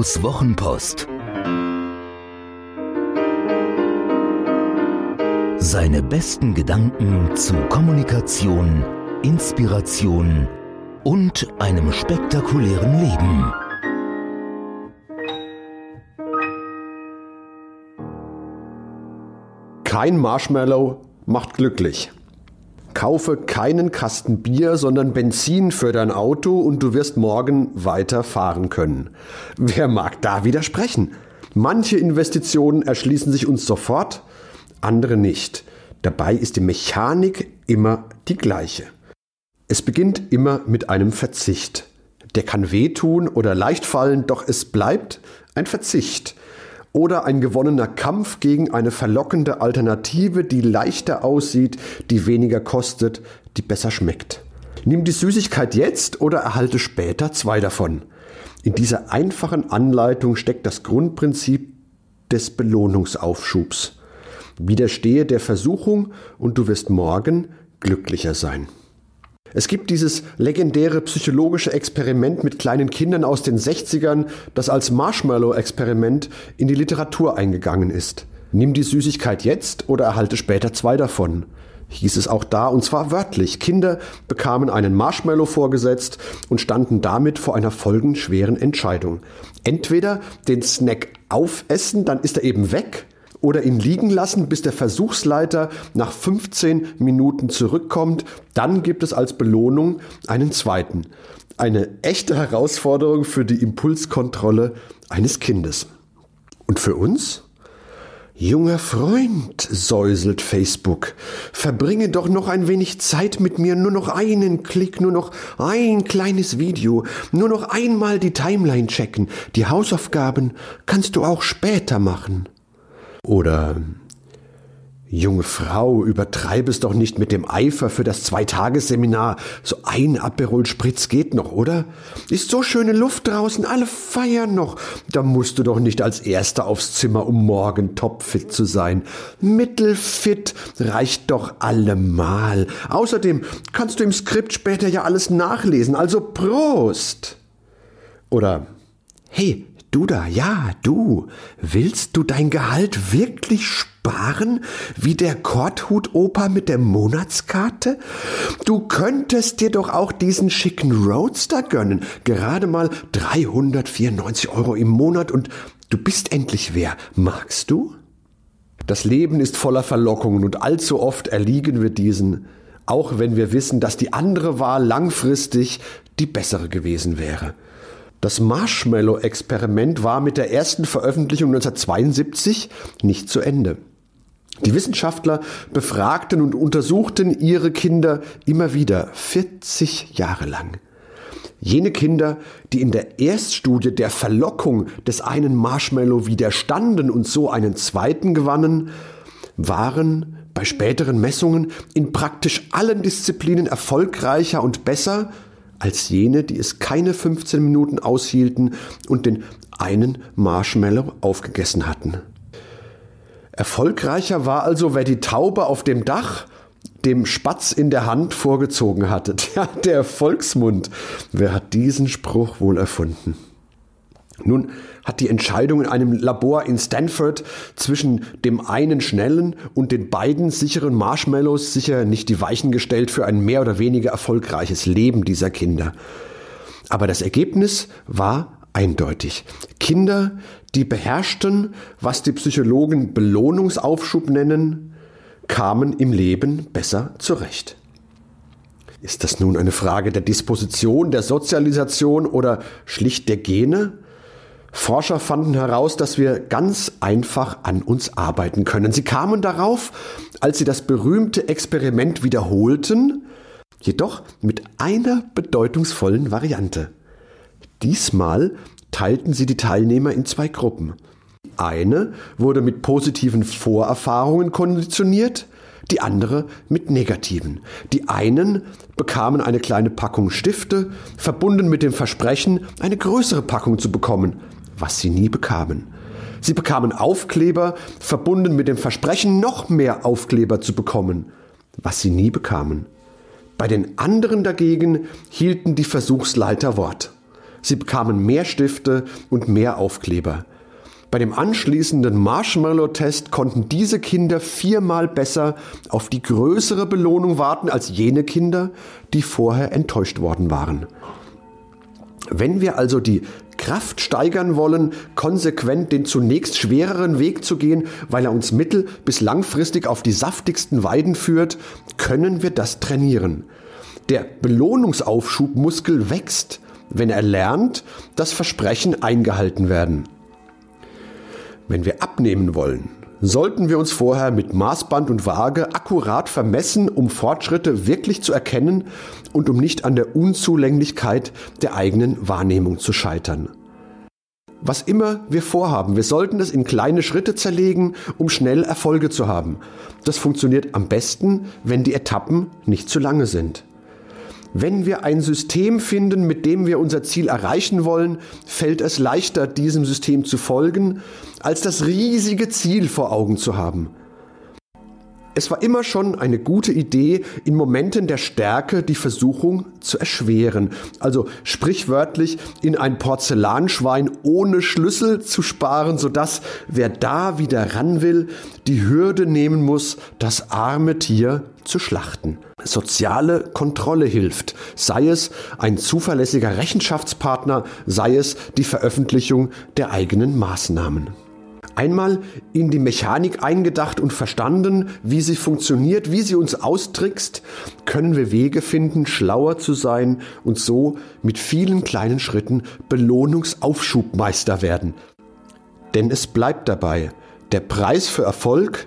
Marshmallows Wochenpost. Seine besten Gedanken zu Kommunikation, Inspiration und einem spektakulären Leben. Kein Marshmallow macht glücklich. Kaufe keinen Kasten Bier, sondern Benzin für dein Auto und du wirst morgen weiter fahren können. Wer mag da widersprechen? Manche Investitionen erschließen sich uns sofort, andere nicht. Dabei ist die Mechanik immer die gleiche. Es beginnt immer mit einem Verzicht. Der kann wehtun oder leicht fallen, doch es bleibt ein Verzicht oder ein gewonnener Kampf gegen eine verlockende Alternative, die leichter aussieht, die weniger kostet, die besser schmeckt. Nimm die Süßigkeit jetzt oder erhalte später zwei davon. In dieser einfachen Anleitung steckt das Grundprinzip des Belohnungsaufschubs. Widerstehe der Versuchung und du wirst morgen glücklicher sein. Es gibt dieses legendäre psychologische Experiment mit kleinen Kindern aus den 60ern, das als Marshmallow-Experiment in die Literatur eingegangen ist. Nimm die Süßigkeit jetzt oder erhalte später zwei davon hieß es auch da, und zwar wörtlich. Kinder bekamen einen Marshmallow vorgesetzt und standen damit vor einer folgenschweren Entscheidung. Entweder den Snack aufessen, dann ist er eben weg, oder ihn liegen lassen, bis der Versuchsleiter nach 15 Minuten zurückkommt. Dann gibt es als Belohnung einen zweiten. Eine echte Herausforderung für die Impulskontrolle eines Kindes. Und für uns? Junger Freund, säuselt Facebook, verbringe doch noch ein wenig Zeit mit mir, nur noch einen Klick, nur noch ein kleines Video, nur noch einmal die Timeline checken, die Hausaufgaben kannst du auch später machen. Oder Junge Frau, übertreibe es doch nicht mit dem Eifer für das Zweitagesseminar. So ein Aperol Spritz geht noch, oder? Ist so schöne Luft draußen, alle feiern noch. Da musst du doch nicht als Erster aufs Zimmer, um morgen topfit zu sein. Mittelfit reicht doch allemal. Außerdem kannst du im Skript später ja alles nachlesen, also Prost! Oder, hey, Du da, ja, du. Willst du dein Gehalt wirklich sparen, wie der Korthut-Opa mit der Monatskarte? Du könntest dir doch auch diesen schicken Roadster gönnen. Gerade mal 394 Euro im Monat und du bist endlich wer. Magst du? Das Leben ist voller Verlockungen und allzu oft erliegen wir diesen, auch wenn wir wissen, dass die andere Wahl langfristig die bessere gewesen wäre. Das Marshmallow-Experiment war mit der ersten Veröffentlichung 1972 nicht zu Ende. Die Wissenschaftler befragten und untersuchten ihre Kinder immer wieder 40 Jahre lang. Jene Kinder, die in der Erststudie der Verlockung des einen Marshmallow widerstanden und so einen zweiten gewannen, waren bei späteren Messungen in praktisch allen Disziplinen erfolgreicher und besser als jene, die es keine 15 Minuten aushielten und den einen Marshmallow aufgegessen hatten. Erfolgreicher war also, wer die Taube auf dem Dach dem Spatz in der Hand vorgezogen hatte. Der Volksmund. Wer hat diesen Spruch wohl erfunden? Nun hat die Entscheidung in einem Labor in Stanford zwischen dem einen schnellen und den beiden sicheren Marshmallows sicher nicht die Weichen gestellt für ein mehr oder weniger erfolgreiches Leben dieser Kinder. Aber das Ergebnis war eindeutig. Kinder, die beherrschten, was die Psychologen Belohnungsaufschub nennen, kamen im Leben besser zurecht. Ist das nun eine Frage der Disposition, der Sozialisation oder schlicht der Gene? Forscher fanden heraus, dass wir ganz einfach an uns arbeiten können. Sie kamen darauf, als sie das berühmte Experiment wiederholten, jedoch mit einer bedeutungsvollen Variante. Diesmal teilten sie die Teilnehmer in zwei Gruppen. Eine wurde mit positiven Vorerfahrungen konditioniert, die andere mit negativen. Die einen bekamen eine kleine Packung Stifte, verbunden mit dem Versprechen, eine größere Packung zu bekommen was sie nie bekamen. Sie bekamen Aufkleber, verbunden mit dem Versprechen, noch mehr Aufkleber zu bekommen, was sie nie bekamen. Bei den anderen dagegen hielten die Versuchsleiter Wort. Sie bekamen mehr Stifte und mehr Aufkleber. Bei dem anschließenden Marshmallow-Test konnten diese Kinder viermal besser auf die größere Belohnung warten als jene Kinder, die vorher enttäuscht worden waren. Wenn wir also die Kraft steigern wollen, konsequent den zunächst schwereren Weg zu gehen, weil er uns mittel- bis langfristig auf die saftigsten Weiden führt, können wir das trainieren. Der Belohnungsaufschubmuskel wächst, wenn er lernt, dass Versprechen eingehalten werden. Wenn wir abnehmen wollen, sollten wir uns vorher mit Maßband und Waage akkurat vermessen, um Fortschritte wirklich zu erkennen und um nicht an der Unzulänglichkeit der eigenen Wahrnehmung zu scheitern. Was immer wir vorhaben, wir sollten es in kleine Schritte zerlegen, um schnell Erfolge zu haben. Das funktioniert am besten, wenn die Etappen nicht zu lange sind. Wenn wir ein System finden, mit dem wir unser Ziel erreichen wollen, fällt es leichter, diesem System zu folgen, als das riesige Ziel vor Augen zu haben. Es war immer schon eine gute Idee, in Momenten der Stärke die Versuchung zu erschweren, also sprichwörtlich in ein Porzellanschwein ohne Schlüssel zu sparen, sodass wer da wieder ran will, die Hürde nehmen muss, das arme Tier zu schlachten. Soziale Kontrolle hilft, sei es ein zuverlässiger Rechenschaftspartner, sei es die Veröffentlichung der eigenen Maßnahmen. Einmal in die Mechanik eingedacht und verstanden, wie sie funktioniert, wie sie uns austrickst, können wir Wege finden, schlauer zu sein und so mit vielen kleinen Schritten Belohnungsaufschubmeister werden. Denn es bleibt dabei, der Preis für Erfolg